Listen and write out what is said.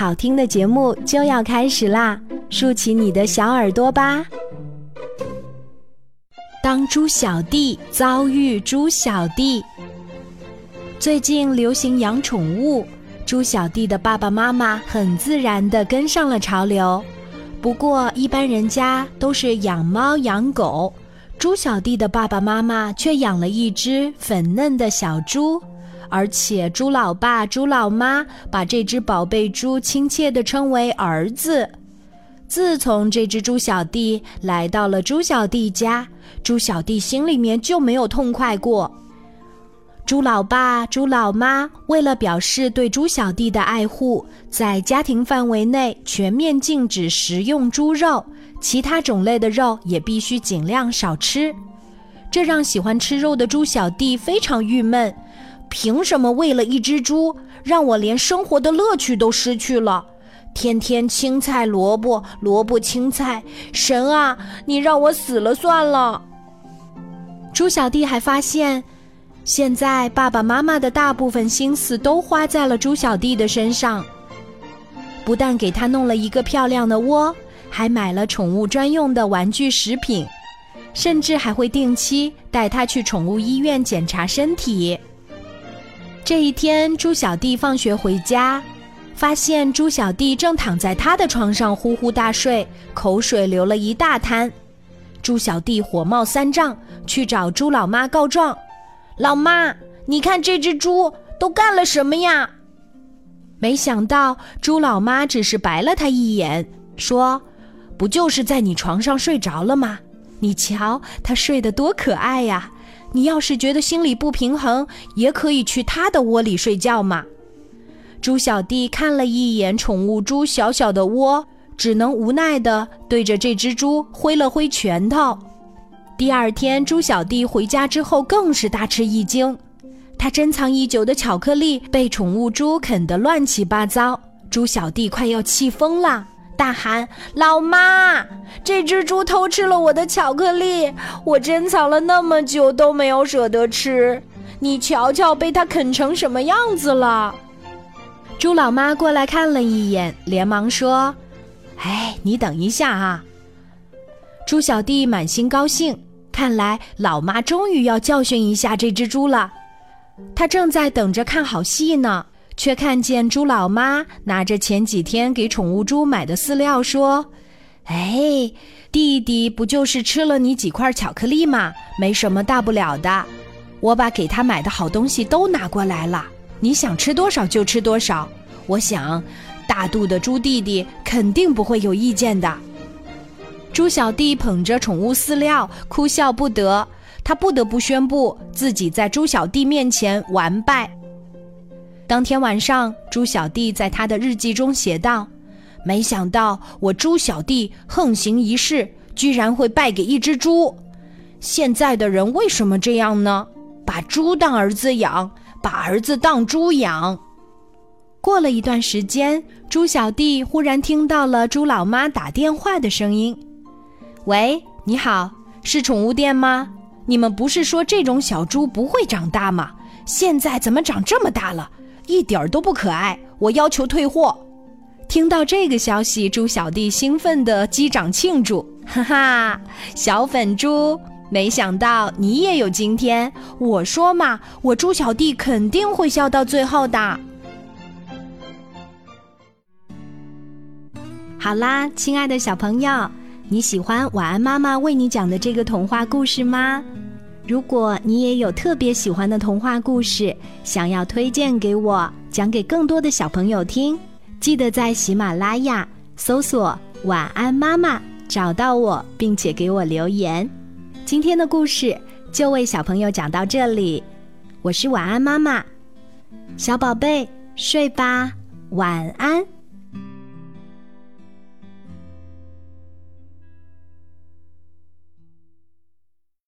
好听的节目就要开始啦，竖起你的小耳朵吧。当猪小弟遭遇猪小弟，最近流行养宠物，猪小弟的爸爸妈妈很自然的跟上了潮流。不过，一般人家都是养猫养狗，猪小弟的爸爸妈妈却养了一只粉嫩的小猪。而且，猪老爸、猪老妈把这只宝贝猪亲切地称为儿子。自从这只猪小弟来到了猪小弟家，猪小弟心里面就没有痛快过。猪老爸、猪老妈为了表示对猪小弟的爱护，在家庭范围内全面禁止食用猪肉，其他种类的肉也必须尽量少吃。这让喜欢吃肉的猪小弟非常郁闷。凭什么为了一只猪，让我连生活的乐趣都失去了？天天青菜萝卜，萝卜青菜，神啊，你让我死了算了！猪小弟还发现，现在爸爸妈妈的大部分心思都花在了猪小弟的身上，不但给他弄了一个漂亮的窝，还买了宠物专用的玩具食品，甚至还会定期带他去宠物医院检查身体。这一天，猪小弟放学回家，发现猪小弟正躺在他的床上呼呼大睡，口水流了一大滩。猪小弟火冒三丈，去找猪老妈告状：“老妈，你看这只猪都干了什么呀？”没想到，猪老妈只是白了他一眼，说：“不就是在你床上睡着了吗？你瞧，他睡得多可爱呀！”你要是觉得心里不平衡，也可以去他的窝里睡觉嘛。猪小弟看了一眼宠物猪小小的窝，只能无奈地对着这只猪挥了挥拳头。第二天，猪小弟回家之后更是大吃一惊，他珍藏已久的巧克力被宠物猪啃得乱七八糟，猪小弟快要气疯了。大喊：“老妈，这只猪偷吃了我的巧克力，我珍藏了那么久都没有舍得吃，你瞧瞧，被它啃成什么样子了？”猪老妈过来看了一眼，连忙说：“哎，你等一下啊！”猪小弟满心高兴，看来老妈终于要教训一下这只猪了。他正在等着看好戏呢。却看见猪老妈拿着前几天给宠物猪买的饲料，说：“哎，弟弟不就是吃了你几块巧克力吗？没什么大不了的。我把给他买的好东西都拿过来了，你想吃多少就吃多少。我想，大肚的猪弟弟肯定不会有意见的。”猪小弟捧着宠物饲料，哭笑不得。他不得不宣布自己在猪小弟面前完败。当天晚上，猪小弟在他的日记中写道：“没想到我猪小弟横行一世，居然会败给一只猪。现在的人为什么这样呢？把猪当儿子养，把儿子当猪养。”过了一段时间，猪小弟忽然听到了猪老妈打电话的声音：“喂，你好，是宠物店吗？你们不是说这种小猪不会长大吗？现在怎么长这么大了？”一点都不可爱，我要求退货。听到这个消息，猪小弟兴奋地击掌庆祝，哈哈！小粉猪，没想到你也有今天。我说嘛，我猪小弟肯定会笑到最后的。好啦，亲爱的小朋友，你喜欢晚安妈妈为你讲的这个童话故事吗？如果你也有特别喜欢的童话故事，想要推荐给我，讲给更多的小朋友听，记得在喜马拉雅搜索“晚安妈妈”，找到我，并且给我留言。今天的故事就为小朋友讲到这里，我是晚安妈妈，小宝贝睡吧，晚安。